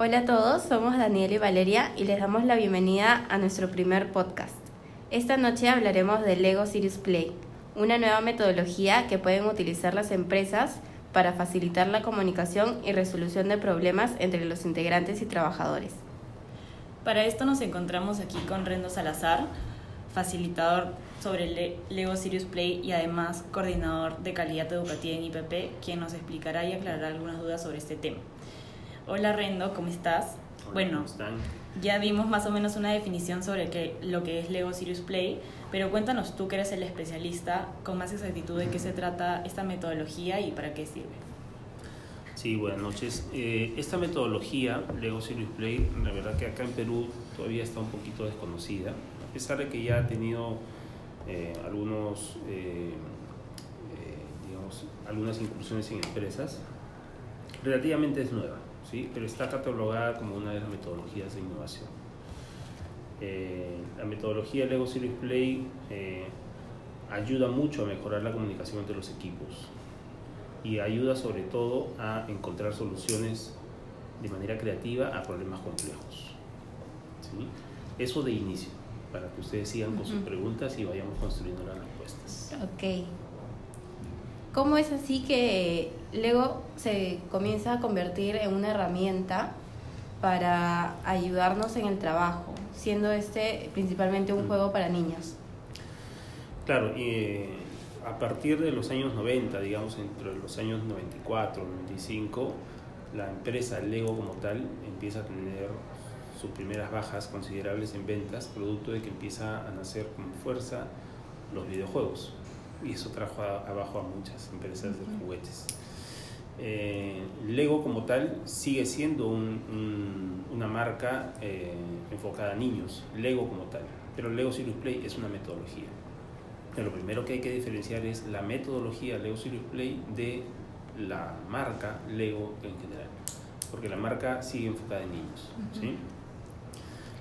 Hola a todos, somos Daniel y Valeria y les damos la bienvenida a nuestro primer podcast. Esta noche hablaremos de Lego Serious Play, una nueva metodología que pueden utilizar las empresas para facilitar la comunicación y resolución de problemas entre los integrantes y trabajadores. Para esto nos encontramos aquí con Rendo Salazar, facilitador sobre Lego Serious Play y además coordinador de calidad educativa en IPP, quien nos explicará y aclarará algunas dudas sobre este tema. Hola Rendo, ¿cómo estás? bueno, ya vimos más o menos una definición sobre qué, lo que es Lego Serious Play, pero cuéntanos tú que eres el especialista con más exactitud de qué se trata esta metodología y para qué sirve. Sí, buenas noches. Eh, esta metodología, Lego Serious Play, la verdad que acá en Perú todavía está un poquito desconocida, a pesar de que ya ha tenido eh, algunos, eh, digamos, algunas incursiones en empresas, relativamente es nueva. ¿Sí? pero está catalogada como una de las metodologías de innovación. Eh, la metodología Lego Series Play eh, ayuda mucho a mejorar la comunicación entre los equipos y ayuda sobre todo a encontrar soluciones de manera creativa a problemas complejos. ¿sí? Eso de inicio, para que ustedes sigan con sus preguntas y vayamos construyendo las respuestas. Ok. ¿Cómo es así que Lego se comienza a convertir en una herramienta para ayudarnos en el trabajo, siendo este principalmente un mm. juego para niños? Claro, y a partir de los años 90, digamos entre los años 94, 95, la empresa Lego como tal empieza a tener sus primeras bajas considerables en ventas, producto de que empieza a nacer con fuerza los videojuegos y eso trajo abajo a muchas empresas de juguetes. Eh, Lego como tal sigue siendo una marca eh, enfocada a niños, Lego como tal, pero Lego Serious Play es una metodología. lo primero que hay que diferenciar es la metodología Lego Serious Play de la marca Lego en general, porque la marca sigue enfocada en niños.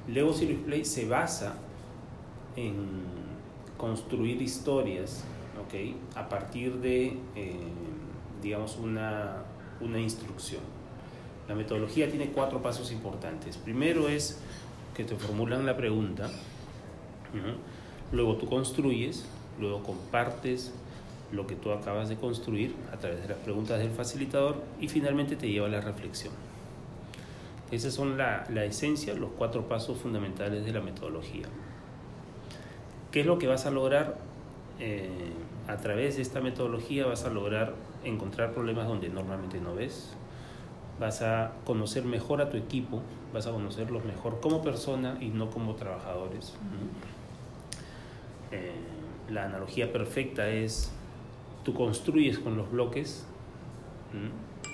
Lego Serious Play se basa en construir historias a partir de, eh, digamos, una, una instrucción. La metodología tiene cuatro pasos importantes. Primero es que te formulan la pregunta, luego tú construyes, luego compartes lo que tú acabas de construir a través de las preguntas del facilitador y finalmente te lleva a la reflexión. Esas son la, la esencia, los cuatro pasos fundamentales de la metodología. ¿Qué es lo que vas a lograr? Eh, a través de esta metodología vas a lograr encontrar problemas donde normalmente no ves, vas a conocer mejor a tu equipo, vas a conocerlos mejor como persona y no como trabajadores. Eh, la analogía perfecta es, tú construyes con los bloques,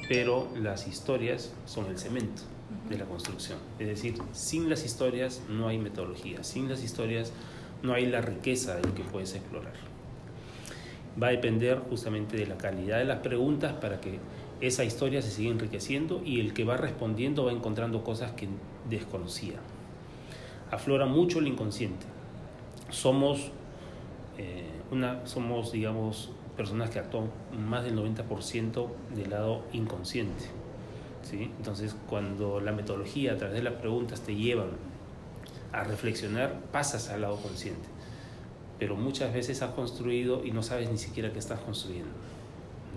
pero las historias son el cemento de la construcción. Es decir, sin las historias no hay metodología, sin las historias no hay la riqueza de lo que puedes explorar va a depender justamente de la calidad de las preguntas para que esa historia se siga enriqueciendo y el que va respondiendo va encontrando cosas que desconocía. Aflora mucho el inconsciente. Somos, eh, una, somos digamos, personas que actúan más del 90% del lado inconsciente. ¿sí? Entonces, cuando la metodología a través de las preguntas te llevan a reflexionar, pasas al lado consciente pero muchas veces has construido y no sabes ni siquiera qué estás construyendo.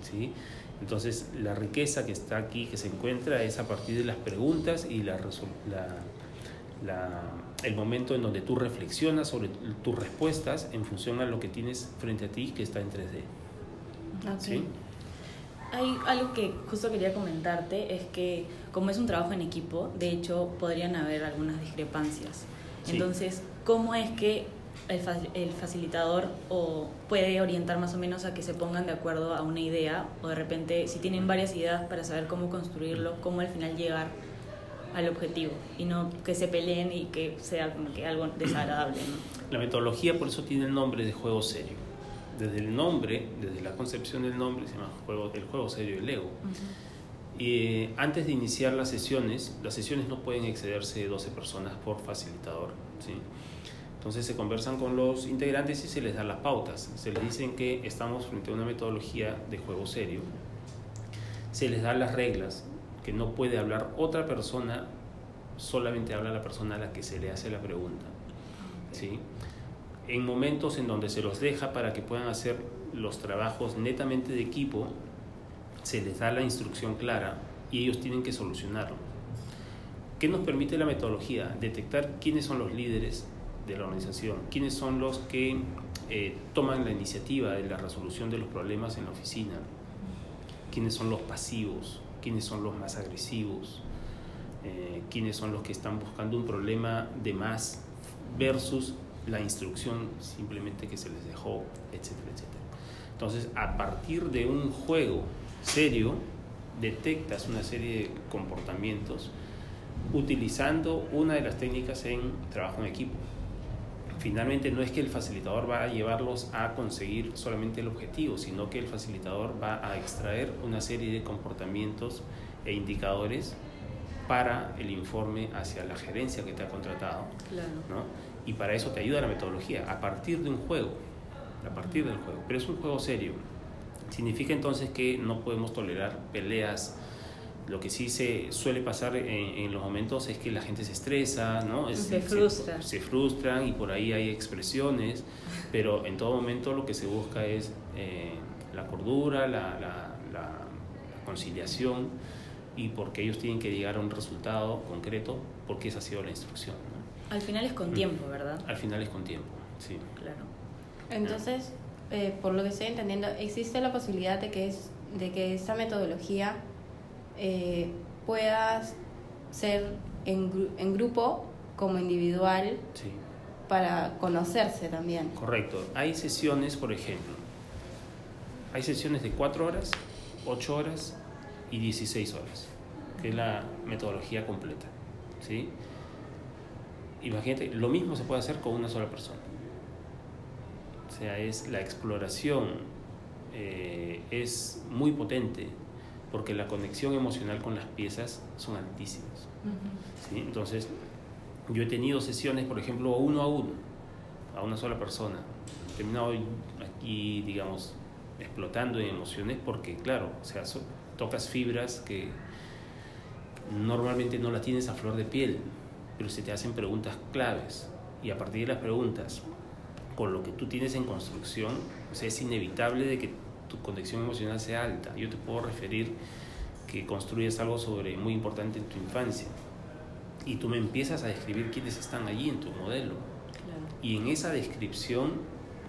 ¿sí? Entonces, la riqueza que está aquí, que se encuentra, es a partir de las preguntas y la, la, el momento en donde tú reflexionas sobre tus respuestas en función a lo que tienes frente a ti que está en 3D. ¿Sí? Hay algo que justo quería comentarte, es que como es un trabajo en equipo, de hecho podrían haber algunas discrepancias. Entonces, ¿cómo es que el, facilitador o puede orientar más o menos a que se pongan de acuerdo a una idea o de repente si tienen varias ideas para saber cómo construirlo, cómo al final llegar al objetivo y no que se peleen y que sea como que algo desagradable. La metodología por eso tiene el nombre de juego serio. Desde el nombre, desde la concepción del nombre, se llama juego, el juego serio del ego. Y antes de iniciar las sesiones, las sesiones no pueden excederse de 12 personas por facilitador. ¿sí? Entonces se conversan con los integrantes y se les dan las pautas. Se les dicen que estamos frente a una metodología de juego serio. Se les dan las reglas que no puede hablar otra persona, solamente habla la persona a la que se le hace la pregunta. ¿sí? En momentos en donde se los deja para que puedan hacer los trabajos netamente de equipo, se les da la instrucción clara y ellos tienen que solucionarlo. ¿Qué nos permite la metodología? Detectar quiénes son los líderes de la organización, quiénes son los que eh, toman la iniciativa de la resolución de los problemas en la oficina, quiénes son los pasivos, quiénes son los más agresivos, eh, quiénes son los que están buscando un problema de más versus la instrucción simplemente que se les dejó, etcétera, etcétera. Entonces, a partir de un juego serio, detectas una serie de comportamientos utilizando una de las técnicas en trabajo en equipo. Finalmente no es que el facilitador va a llevarlos a conseguir solamente el objetivo, sino que el facilitador va a extraer una serie de comportamientos e indicadores para el informe hacia la gerencia que te ha contratado. ¿no? Y para eso te ayuda la metodología, a partir de un juego, a partir del juego. Pero es un juego serio. Significa entonces que no podemos tolerar peleas lo que sí se suele pasar en, los momentos es que la gente se estresa, ¿no? se frustra. Se, frustran y por ahí hay expresiones, pero en todo momento lo que se busca es eh, la cordura, la, la, conciliación y porque ellos tienen que llegar a un resultado concreto porque esa ha sido la instrucción. Al final es con mm. tiempo, ¿verdad? Al final es con tiempo, sí. Claro. Entonces, eh, por lo que estoy entendiendo, existe la posibilidad de que, es, de que esta metodología eh, puedas ser en, en, grupo como individual para conocerse también. Correcto. Hay sesiones, por ejemplo, hay sesiones de 4 horas, 8 horas y 16 horas, que es la metodología completa. ¿sí? Imagínate, lo mismo se puede hacer con una sola persona. O sea, es la exploración eh, es muy potente porque la conexión emocional con las piezas son altísimas. Entonces, yo he tenido sesiones, por ejemplo, uno a uno, a una sola persona. He terminado aquí, digamos, explotando en emociones porque, claro, o sea, tocas fibras que normalmente no las tienes a flor de piel, pero se te hacen preguntas claves y a partir de las preguntas, con lo que tú tienes en construcción, o sea, es inevitable de que tu conexión emocional sea alta. Yo te puedo referir que construyes algo sobre muy importante en tu infancia y tú me empiezas a describir quiénes están allí en tu modelo. Y en esa descripción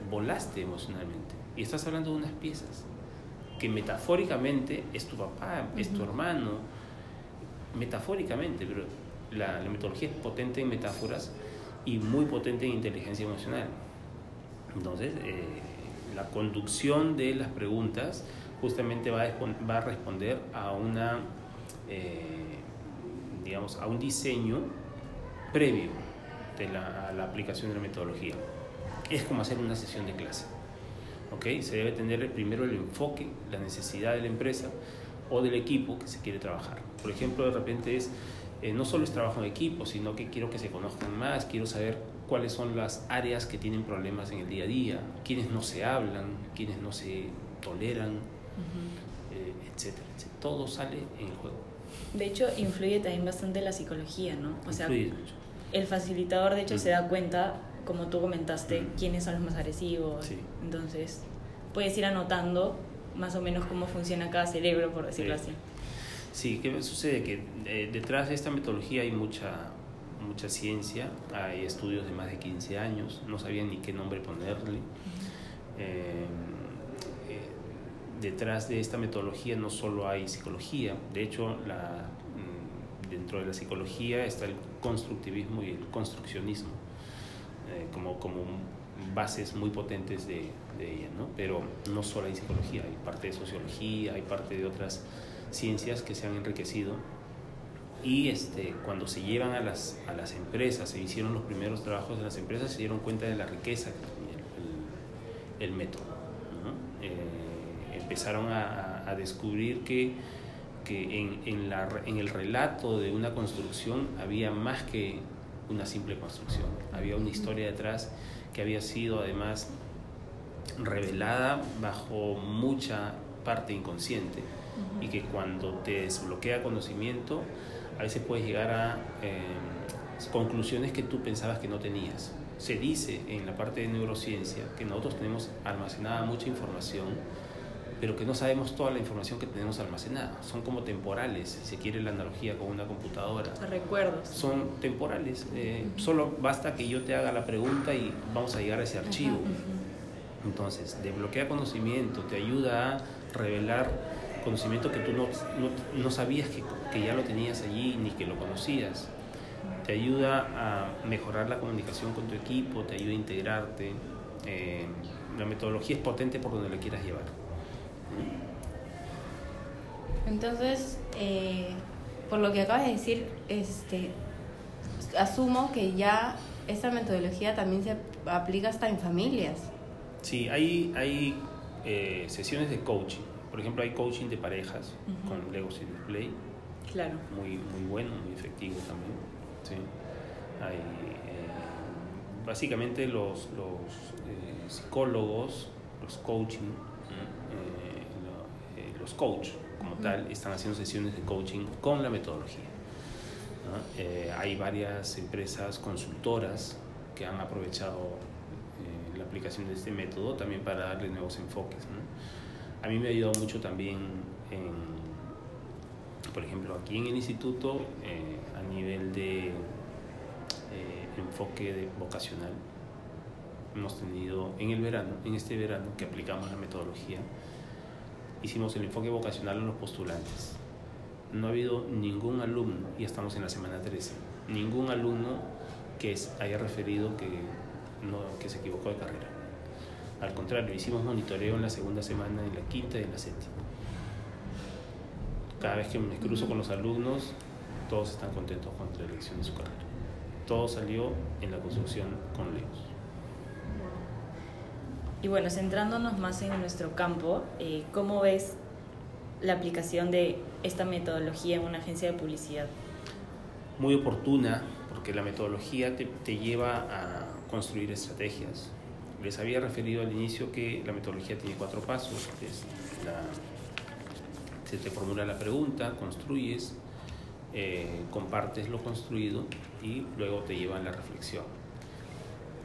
volaste emocionalmente y estás hablando de unas piezas que metafóricamente es tu papá, es tu hermano, metafóricamente, pero la, metodología es potente en metáforas y muy potente en inteligencia emocional. Entonces, eh, la conducción de las preguntas justamente va a, va a responder a una, eh, digamos, a un diseño previo de la, a la aplicación de la metodología. Es como hacer una sesión de clase. ¿okay? Se debe tener primero el enfoque, la necesidad de la empresa o del equipo que se quiere trabajar. Por ejemplo, de repente es, eh, no solo es trabajo en equipo, sino que quiero que se conozcan más, quiero saber cuáles son las áreas que tienen problemas en el día a día, quiénes no se hablan, quiénes no se toleran, eh, etcétera, Todo sale en el juego. De hecho, influye también bastante la psicología, ¿no? O sea, el facilitador de hecho se da cuenta, como tú comentaste, quiénes son los más agresivos. Entonces, puedes ir anotando más o menos cómo funciona cada cerebro, por decirlo así. Sí, ¿qué sucede? Que eh, detrás de esta metodología hay mucha mucha ciencia, hay estudios de más de 15 años, no sabían ni qué nombre ponerle. Eh, eh, detrás de esta metodología no solo hay psicología, de hecho la, mm, dentro de la psicología está el constructivismo y el construccionismo eh, como, como bases muy potentes de, de ella, ¿no? pero no solo hay psicología, hay parte de sociología, hay parte de otras ciencias que se han enriquecido y este, cuando se llevan a las, a las empresas, se hicieron los primeros trabajos de las empresas, se dieron cuenta de la riqueza que tenía el, método. Eh, empezaron a, a, descubrir que, que en, en, la, en el relato de una construcción había más que una simple construcción, había una historia detrás que había sido además revelada bajo mucha parte inconsciente y que cuando te desbloquea conocimiento, a veces puedes llegar a eh, conclusiones que tú pensabas que no tenías. Se dice en la parte de neurociencia que nosotros tenemos almacenada mucha información, pero que no sabemos toda la información que tenemos almacenada. Son como temporales, si se quiere la analogía con una computadora. Recuerdos. Son temporales. Eh, solo basta que yo te haga la pregunta y vamos a llegar a ese archivo. Entonces, desbloquea conocimiento, te ayuda a revelar conocimiento que tú no, no, sabías que, que, ya lo tenías allí ni que lo conocías. Te ayuda a mejorar la comunicación con tu equipo, te ayuda a integrarte. Eh, la metodología es potente por donde la quieras llevar. Entonces, eh, por lo que acabas de decir, este, asumo que ya esta metodología también se aplica hasta en familias. Sí, hay, hay eh, sesiones de coaching. Por ejemplo, hay coaching de parejas con Lego City Display. Claro. Muy, muy bueno, muy efectivo también. Sí. Hay, eh, básicamente los, los psicólogos, los coaching, los coaches como tal están haciendo sesiones de coaching con la metodología. Eh, hay varias empresas consultoras que han aprovechado eh, la aplicación de este método también para darle nuevos enfoques. A mí me ha ayudado mucho también, por ejemplo, aquí en el instituto, eh, a nivel de enfoque de vocacional. Hemos tenido en el verano, en este verano que aplicamos la metodología, hicimos el enfoque vocacional en los postulantes. No ha habido ningún alumno, y estamos en la semana 13, ningún alumno que haya referido que, no, que se equivocó de carrera. Al contrario, hicimos monitoreo en la segunda semana, en la quinta y en la séptima. Cada vez que me cruzo con los alumnos, todos están contentos con la elección de su carrera. Todo salió en la construcción con Leos. Y bueno, centrándonos más en nuestro campo, eh, ¿cómo ves la aplicación de esta metodología en una agencia de publicidad? Muy oportuna, porque la metodología te, te lleva a construir estrategias. Les había referido al inicio que la metodología tiene cuatro pasos. se te formula la pregunta, construyes, eh, compartes lo construido y luego te lleva a la reflexión.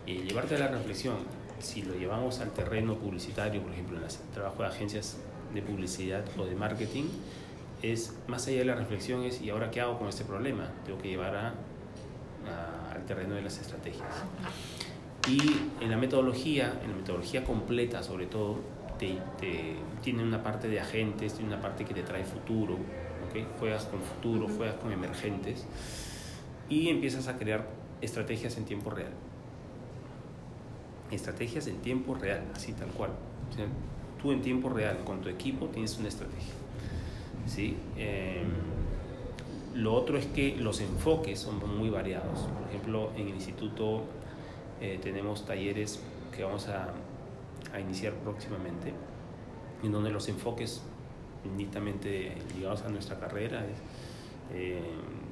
Y llevarte a la reflexión si lo llevamos al terreno publicitario, por ejemplo, en el trabajo de agencias de publicidad o de marketing, es más allá de la reflexión es, ¿y ahora qué hago con este problema? Tengo que llevar a, al terreno de las estrategias. Y en la metodología, en la metodología completa sobre todo, te, tiene una parte de agentes, tiene una parte que te trae futuro, ¿okay? juegas con futuro, juegas con emergentes y empiezas a crear estrategias en tiempo real estrategias en tiempo real, así tal cual. tú en tiempo real con tu equipo tienes una estrategia. ¿sí? Em, lo otro es que los enfoques son muy variados. Por ejemplo, en el instituto eh, tenemos talleres que vamos a, a, iniciar próximamente, en donde los enfoques netamente ligados a nuestra carrera es eh,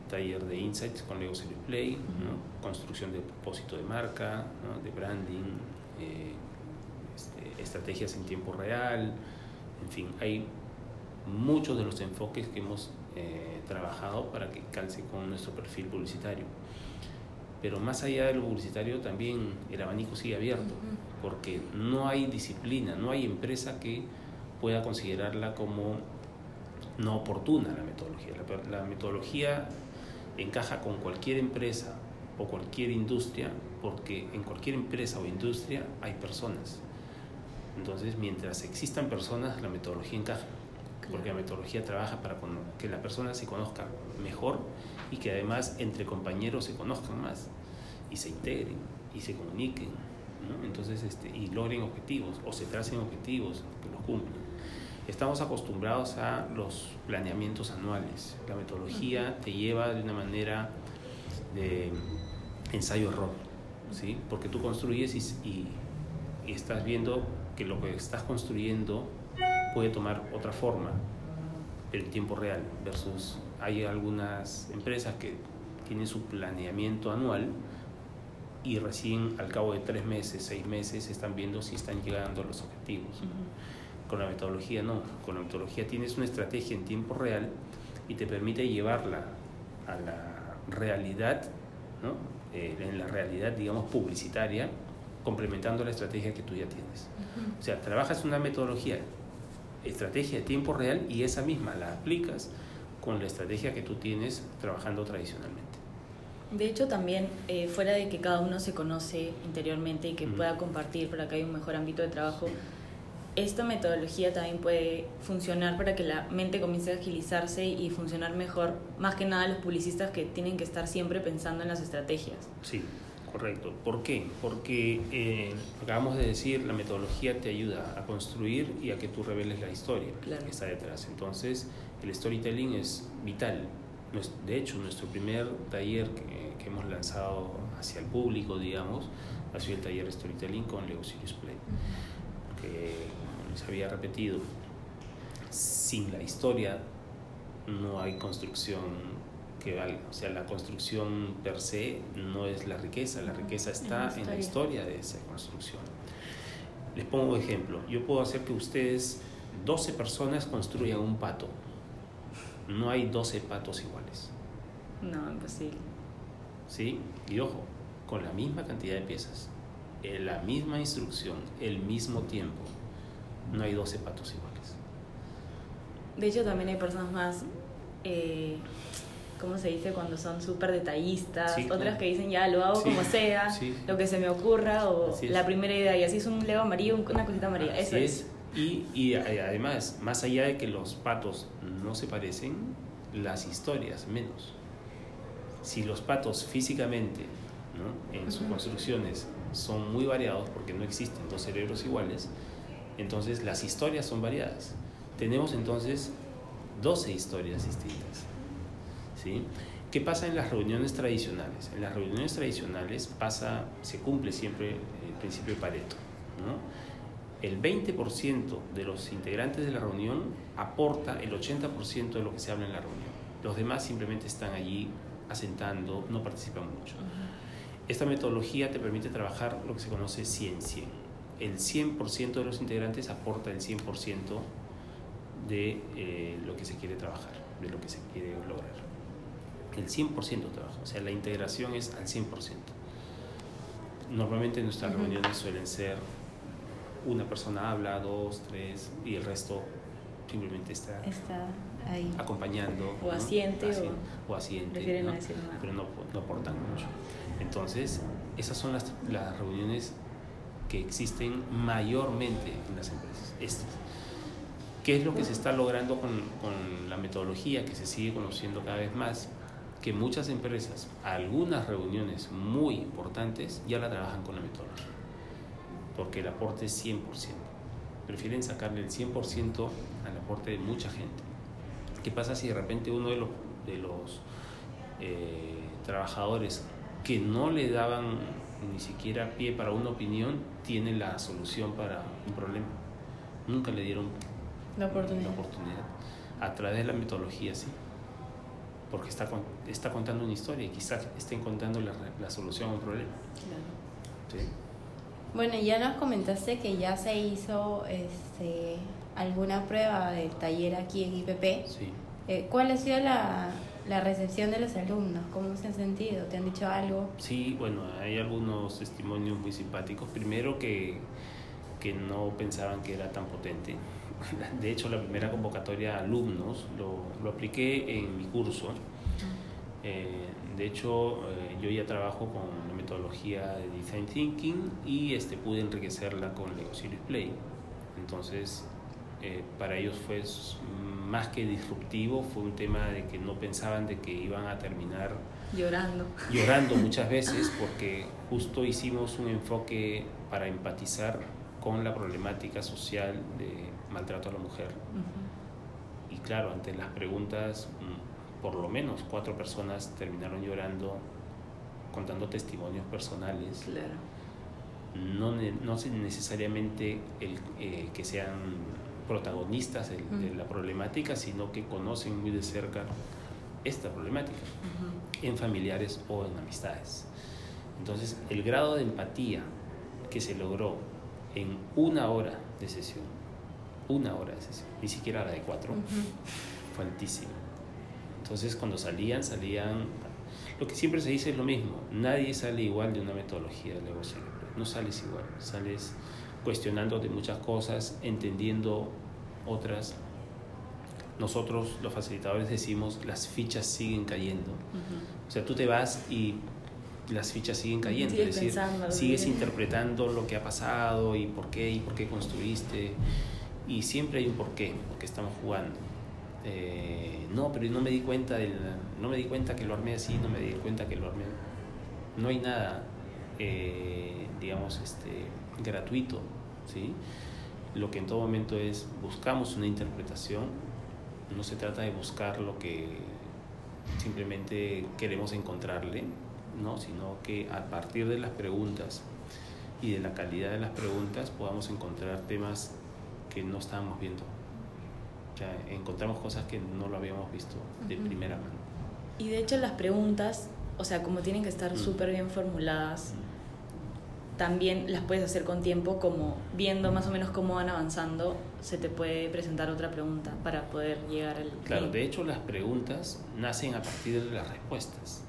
taller de insights con Lego Series Play, construcción de propósito de marca, de branding, eh, este, estrategias en tiempo real, en fin, hay muchos de los enfoques que hemos eh, trabajado para que calce con nuestro perfil publicitario. Pero más allá de lo publicitario también el abanico sigue abierto, porque no hay disciplina, no hay empresa que pueda considerarla como no oportuna la metodología. la metodología encaja con cualquier empresa o cualquier industria, porque en cualquier empresa o industria hay personas. Entonces, mientras existan personas, la metodología encaja, porque la metodología trabaja para que la persona se conozca mejor y que además entre compañeros se conozcan más y se integren y se comuniquen, entonces este, y logren objetivos o se tracen objetivos que los cumplan. Estamos acostumbrados a los planeamientos anuales. La metodología te lleva de una manera de ensayo-error, ¿sí? porque tú construyes y, y, estás viendo que lo que estás construyendo puede tomar otra forma en tiempo real, versus hay algunas empresas que tienen su planeamiento anual y recién al cabo de tres meses, seis meses, están viendo si están llegando a los objetivos. Con la metodología no. Con la metodología tienes una estrategia en tiempo real y te permite llevarla a la realidad, ¿no? Eh, en la realidad, digamos, publicitaria, complementando la estrategia que tú ya tienes. O sea, trabajas una metodología, estrategia de tiempo real y esa misma la aplicas con la estrategia que tú tienes trabajando tradicionalmente. De hecho, también eh, fuera de que cada uno se conoce interiormente y que pueda compartir para que haya un mejor ámbito de trabajo, esta metodología también puede funcionar para que la mente comience a agilizarse y funcionar mejor, más que nada los publicistas que tienen que estar siempre pensando en las estrategias. Sí, correcto. ¿Por qué? Porque eh, acabamos de decir, la metodología te ayuda a construir y a que tú reveles la historia que está detrás. Entonces, el storytelling es vital. De hecho, nuestro primer taller que, hemos lanzado hacia el público, digamos, ha sido el taller Storytelling con Leo Sirius Play. Que, como les había repetido, sin la historia no hay construcción que valga. O sea, la construcción per se no es la riqueza, la riqueza está en la historia de esa construcción. Les pongo un ejemplo. Yo puedo hacer que ustedes, 12 personas, construyan un pato no hay 12 patos iguales. No, imposible. ¿Sí? Y ojo, con la misma cantidad de piezas, en la misma instrucción, el mismo tiempo, no hay 12 patos iguales. De hecho, también hay personas más, eh, ¿cómo se dice? Cuando son súper detallistas, otras que dicen ya lo hago como sea, lo que se me ocurra, o la primera idea, y así es un lego amarillo, una cosita amarilla. Eso es. Y, y además, más allá de que los patos no se parecen, las historias menos. Si los patos físicamente, ¿no? en sus construcciones, son muy variados porque no existen dos cerebros iguales, entonces las historias son variadas. Tenemos entonces 12 historias distintas. ¿Sí? ¿Qué pasa en las reuniones tradicionales? En las reuniones tradicionales pasa, se cumple siempre el principio de Pareto. ¿no? el 20% de los integrantes de la reunión aporta el 80% de lo que se habla en la reunión. Los demás simplemente están allí asentando, no participan mucho. Esta metodología te permite trabajar lo que se conoce 100-100. El 100% de los integrantes aporta el 100% de eh, lo que se quiere trabajar, de lo que se quiere lograr. El 100% trabaja, o sea, la integración es al 100%. Normalmente nuestras reuniones suelen ser una persona habla, dos, tres, y el resto simplemente está, ahí. acompañando. O asiente. o, asiente. Pero no, no, aportan mucho. Entonces, esas son las, las reuniones que existen mayormente en las empresas. Estas. ¿Qué es lo que se está logrando con, con la metodología que se sigue conociendo cada vez más? Que muchas empresas, algunas reuniones muy importantes, ya la trabajan con la metodología porque el aporte es 100%. Prefieren sacarle el 100% al aporte de mucha gente. ¿Qué pasa si de repente uno de los, de los eh, trabajadores que no le daban ni siquiera pie para una opinión tiene la solución para un problema? Nunca le dieron la oportunidad. A través de la metodología, sí. Porque está, está contando una historia y quizás estén contando la, la solución a un problema. Claro. ¿Sí? Bueno, ya nos comentaste que ya se hizo este, alguna prueba del taller aquí en IPP. Sí. Eh, ¿Cuál ha sido la, la, recepción de los alumnos? ¿Cómo se han sentido? ¿Te han dicho algo? Sí, bueno, hay algunos testimonios muy simpáticos. Primero que, que no pensaban que era tan potente. De hecho, la primera convocatoria a alumnos lo, lo apliqué en mi curso. Eh, de hecho, eh, yo ya trabajo con la metodología de Design Thinking y este, pude enriquecerla con Lego Series Play. Entonces, eh, para ellos fue más que disruptivo, fue un tema de que no pensaban de que iban a terminar llorando. Llorando muchas veces porque justo hicimos un enfoque para empatizar con la problemática social de maltrato a la mujer. Y claro, ante las preguntas mm, por lo menos cuatro personas terminaron llorando, contando testimonios personales. Claro. No, no necesariamente el, eh, que sean protagonistas de, la problemática, sino que conocen muy de cerca esta problemática, en familiares o en amistades. Entonces, el grado de empatía que se logró en una hora de sesión una hora de sesión, ni siquiera la de cuatro, fue altísima. Entonces cuando salían, salían, lo que siempre se dice es lo mismo, nadie sale igual de una metodología de Lego no sales igual, sales cuestionando de muchas cosas, entendiendo otras. Nosotros, los facilitadores, decimos las fichas siguen cayendo. O sea, tú te vas y las fichas siguen cayendo, es decir, sigues interpretando lo que ha pasado y por qué y por qué construiste y siempre hay un por qué, porque estamos jugando. Eh, no, pero no me di cuenta del, no me di cuenta que lo armé así, no me di cuenta que lo armé. No hay nada, eh, digamos, este, gratuito, ¿sí? Lo que en todo momento es buscamos una interpretación. No se trata de buscar lo que simplemente queremos encontrarle, ¿no? sino que a partir de las preguntas y de la calidad de las preguntas podamos encontrar temas que no estábamos viendo. O sea, encontramos cosas que no lo habíamos visto de primera mano. Y de hecho las preguntas, o sea, como tienen que estar mm. súper bien formuladas, mm. también las puedes hacer con tiempo, como viendo más o menos cómo van avanzando, se te puede presentar otra pregunta para poder llegar al... Claro, de hecho las preguntas nacen a partir de las respuestas.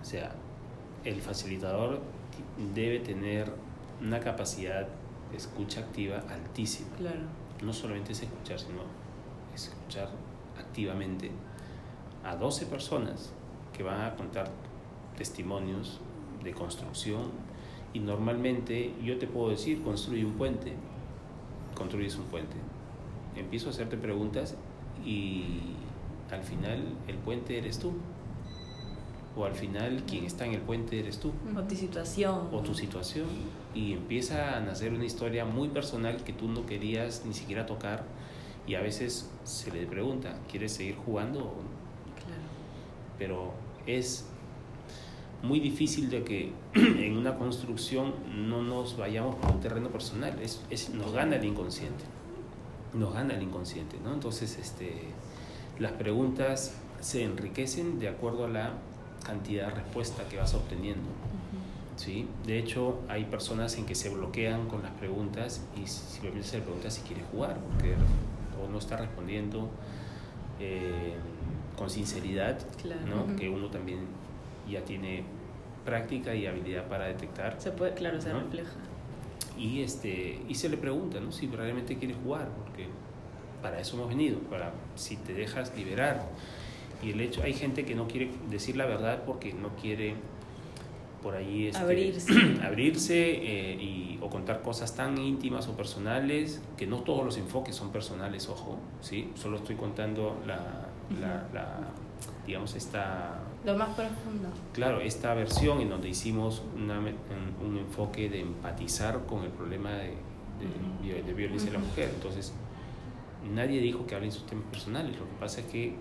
O sea, el facilitador debe tener una capacidad escucha activa altísima. Claro. No solamente es escuchar, sino escuchar activamente a 12 personas que van a contar testimonios de construcción y normalmente yo te puedo decir, construye un puente, construyes un puente. Empiezo a hacerte preguntas y al final el puente eres tú o al final quien está en el puente eres tú. O tu situación. O tu situación. Y empieza a nacer una historia muy personal que tú no querías ni siquiera tocar. Y a veces se le pregunta, ¿quieres seguir jugando? Claro. Pero es muy difícil de que en una construcción no nos vayamos por un terreno personal. Es, es, nos gana el inconsciente. Nos gana el inconsciente, ¿no? Entonces, este, las preguntas se enriquecen de acuerdo a la cantidad de respuesta que vas obteniendo. ¿sí? De hecho, hay personas en que se bloquean con las preguntas y simplemente se le pregunta si quiere jugar, porque o no está respondiendo eh, con sinceridad, ¿no? que uno también ya tiene práctica y habilidad para detectar. Se puede, claro, se refleja. Y, este, y se le pregunta ¿no? si realmente quiere jugar, porque para eso hemos venido, para si te dejas liberar y el hecho, hay gente que no quiere decir la verdad porque no quiere por ahí este, abrirse, abrirse eh, y, o contar cosas tan íntimas o personales, que no todos los enfoques son personales, ojo, ¿sí? Solo estoy contando la, la, digamos, esta... Lo más profundo. Claro, esta versión en donde hicimos una, un, enfoque de empatizar con el problema de, de, violencia de la mujer. Entonces, nadie dijo que hablen sus temas personales, lo que pasa es que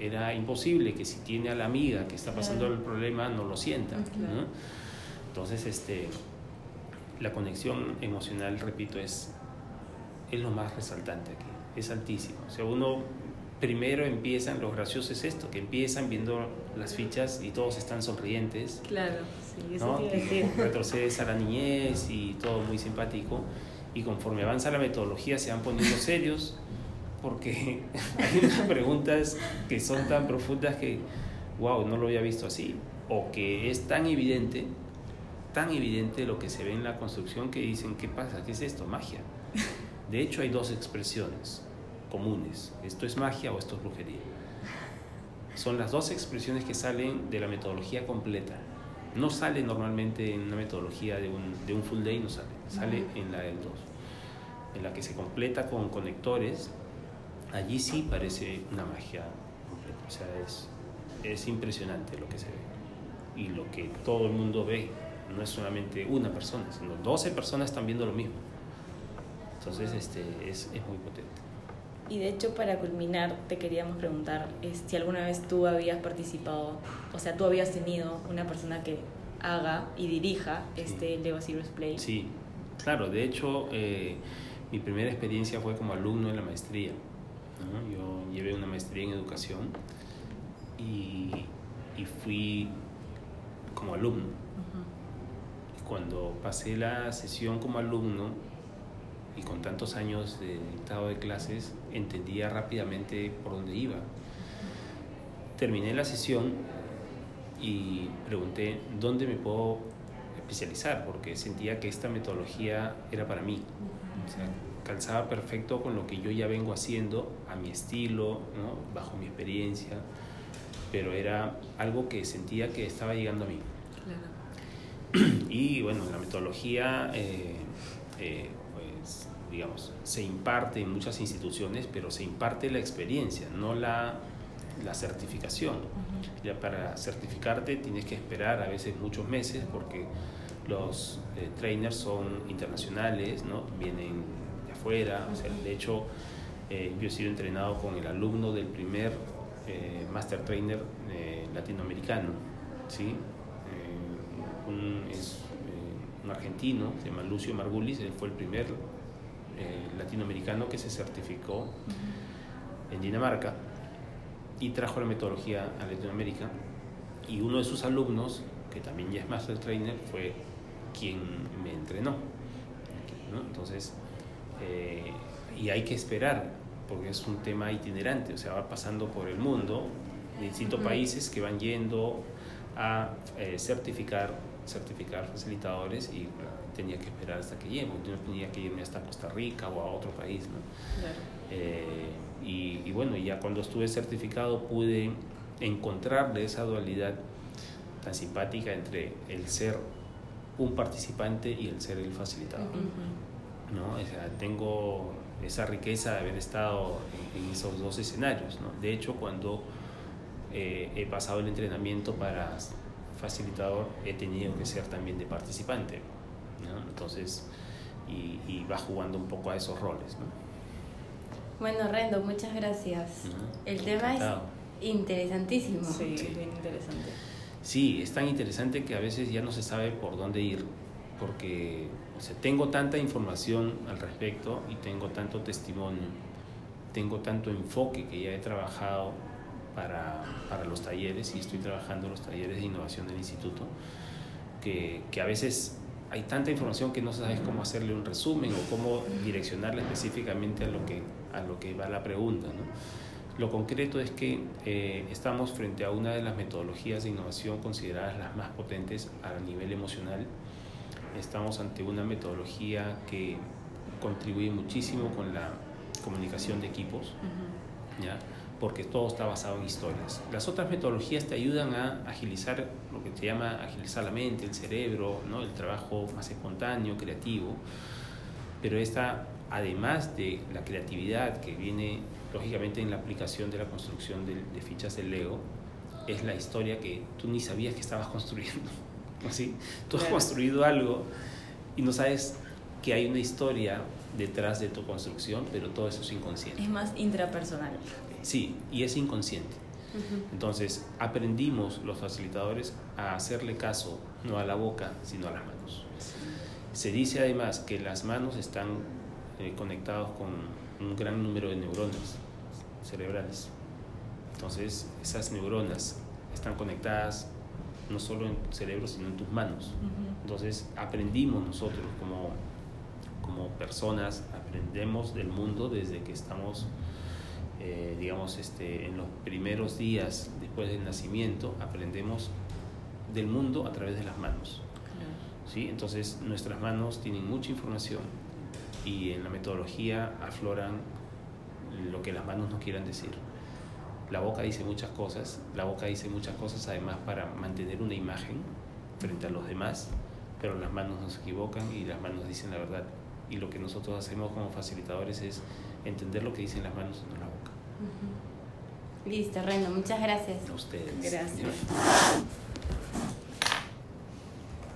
era imposible que si tiene a la amiga que está pasando el problema no lo sienta. Entonces, este, la conexión emocional, repito, es, es lo más resaltante aquí, es altísimo. O sea, uno primero empiezan, lo gracioso es esto, que empiezan viendo las fichas y todos están sonrientes. Claro, sí, eso ¿no? Retrocedes a la niñez y todo muy simpático. Y conforme avanza la metodología se van poniendo serios porque hay unas preguntas que son tan profundas que, wow, no lo había visto así, o que es tan evidente, tan evidente lo que se ve en la construcción que dicen, ¿qué pasa? ¿Qué es esto? Magia. De hecho, hay dos expresiones comunes, esto es magia o esto es brujería. Son las dos expresiones que salen de la metodología completa. No sale normalmente en una metodología de un, de un full day, no sale, sale en la del 2, en la que se completa con conectores allí sí parece una magia completa. O sea, es, es impresionante lo que se ve. Y lo que todo el mundo ve, no es solamente una persona, sino 12 personas están viendo lo mismo. Entonces, este, es, es muy potente. Y de hecho, para culminar, te queríamos preguntar si alguna vez tú habías participado, o sea, tú habías tenido una persona que haga y dirija este Lego Serious Play. Sí, claro, de hecho, eh, mi primera experiencia fue como alumno en la maestría. Yo llevé una maestría en educación y, y fui como alumno. Cuando pasé la sesión como alumno, y con tantos años de dictado de clases entendía rápidamente por dónde iba. Terminé la sesión y pregunté dónde me puedo especializar, porque sentía que esta metodología era para mí. O sea, calzaba perfecto con lo que yo ya vengo haciendo, a mi estilo, ¿no? bajo mi experiencia, pero era algo que sentía que estaba llegando a mí. Y bueno, la metodología, eh, eh, pues, digamos, se imparte en muchas instituciones, pero se imparte la experiencia, no la, la certificación. Ya para certificarte tienes que esperar a veces muchos meses porque los eh, trainers son internacionales, ¿no? vienen afuera. O sea, de hecho, yo he sido entrenado con el alumno del primer Master Trainer latinoamericano. ¿sí? un, es eh, un argentino, se llama Lucio Margulis, él fue el primer eh, latinoamericano que se certificó en Dinamarca y trajo la metodología a Latinoamérica. Y uno de sus alumnos, que también ya es Master Trainer, fue quien me entrenó. Entonces, eh, y hay que esperar, porque es un tema itinerante, o sea, va pasando por el mundo, distintos países que van yendo a certificar certificar facilitadores y tenía que esperar hasta que llegue, yo tenía que irme hasta Costa Rica o a otro país. ¿no? Eh, y, y, bueno, ya cuando estuve certificado pude encontrarle esa dualidad tan simpática entre el ser un participante y el ser el facilitador. ¿No? O sea, tengo esa riqueza de haber estado en, esos dos escenarios. ¿no? De hecho, cuando eh, he pasado el entrenamiento para facilitador he tenido que ser también de participante. Entonces, y, va jugando un poco a esos roles. Bueno, Rendo, muchas gracias. El tema es interesantísimo. Sí, bien interesante. Sí, es tan interesante que a veces ya no se sabe por dónde ir, porque tengo tanta información al respecto y tengo tanto testimonio, tengo tanto enfoque que ya he trabajado para, para, los talleres y estoy trabajando en los talleres de innovación del instituto, que, que, a veces hay tanta información que no sabes cómo hacerle un resumen o cómo direccionarla específicamente a lo que, a lo que va la pregunta. ¿no? Lo concreto es que eh, estamos frente a una de las metodologías de innovación consideradas las más potentes a nivel emocional. Estamos ante una metodología que contribuye muchísimo con la comunicación de equipos. ¿ya? porque todo está basado en historias. Las otras metodologías te ayudan a agilizar lo que se llama agilizar la mente, el cerebro, ¿no? el trabajo más espontáneo, creativo, pero esta, además de la creatividad que viene lógicamente en la aplicación de la construcción de, fichas del Lego, es la historia que tú ni sabías que estabas construyendo. ¿Así? Tú has construido algo y no sabes que hay una historia detrás de tu construcción, pero todo eso es inconsciente. Es más intrapersonal. Sí, y es inconsciente. Entonces, aprendimos los facilitadores a hacerle caso no a la boca, sino a las manos. Se dice además que las manos están eh, conectadas con un gran número de neuronas cerebrales. Entonces, esas neuronas están conectadas no solo en tu cerebro, sino en tus manos. Entonces, aprendimos nosotros como, como personas, aprendemos del mundo desde que estamos eh, digamos, este, en los primeros días después del nacimiento, aprendemos del mundo a través de las manos. ¿sí? Entonces, nuestras manos tienen mucha información y en la metodología afloran lo que las manos nos quieran decir. La boca dice muchas cosas, la boca dice muchas cosas además para mantener una imagen frente a los demás, pero las manos no se equivocan y las manos dicen la verdad. Y lo que nosotros hacemos como facilitadores es entender lo que dicen las manos, no la boca. Listo, Reno, muchas gracias. A ustedes. Gracias.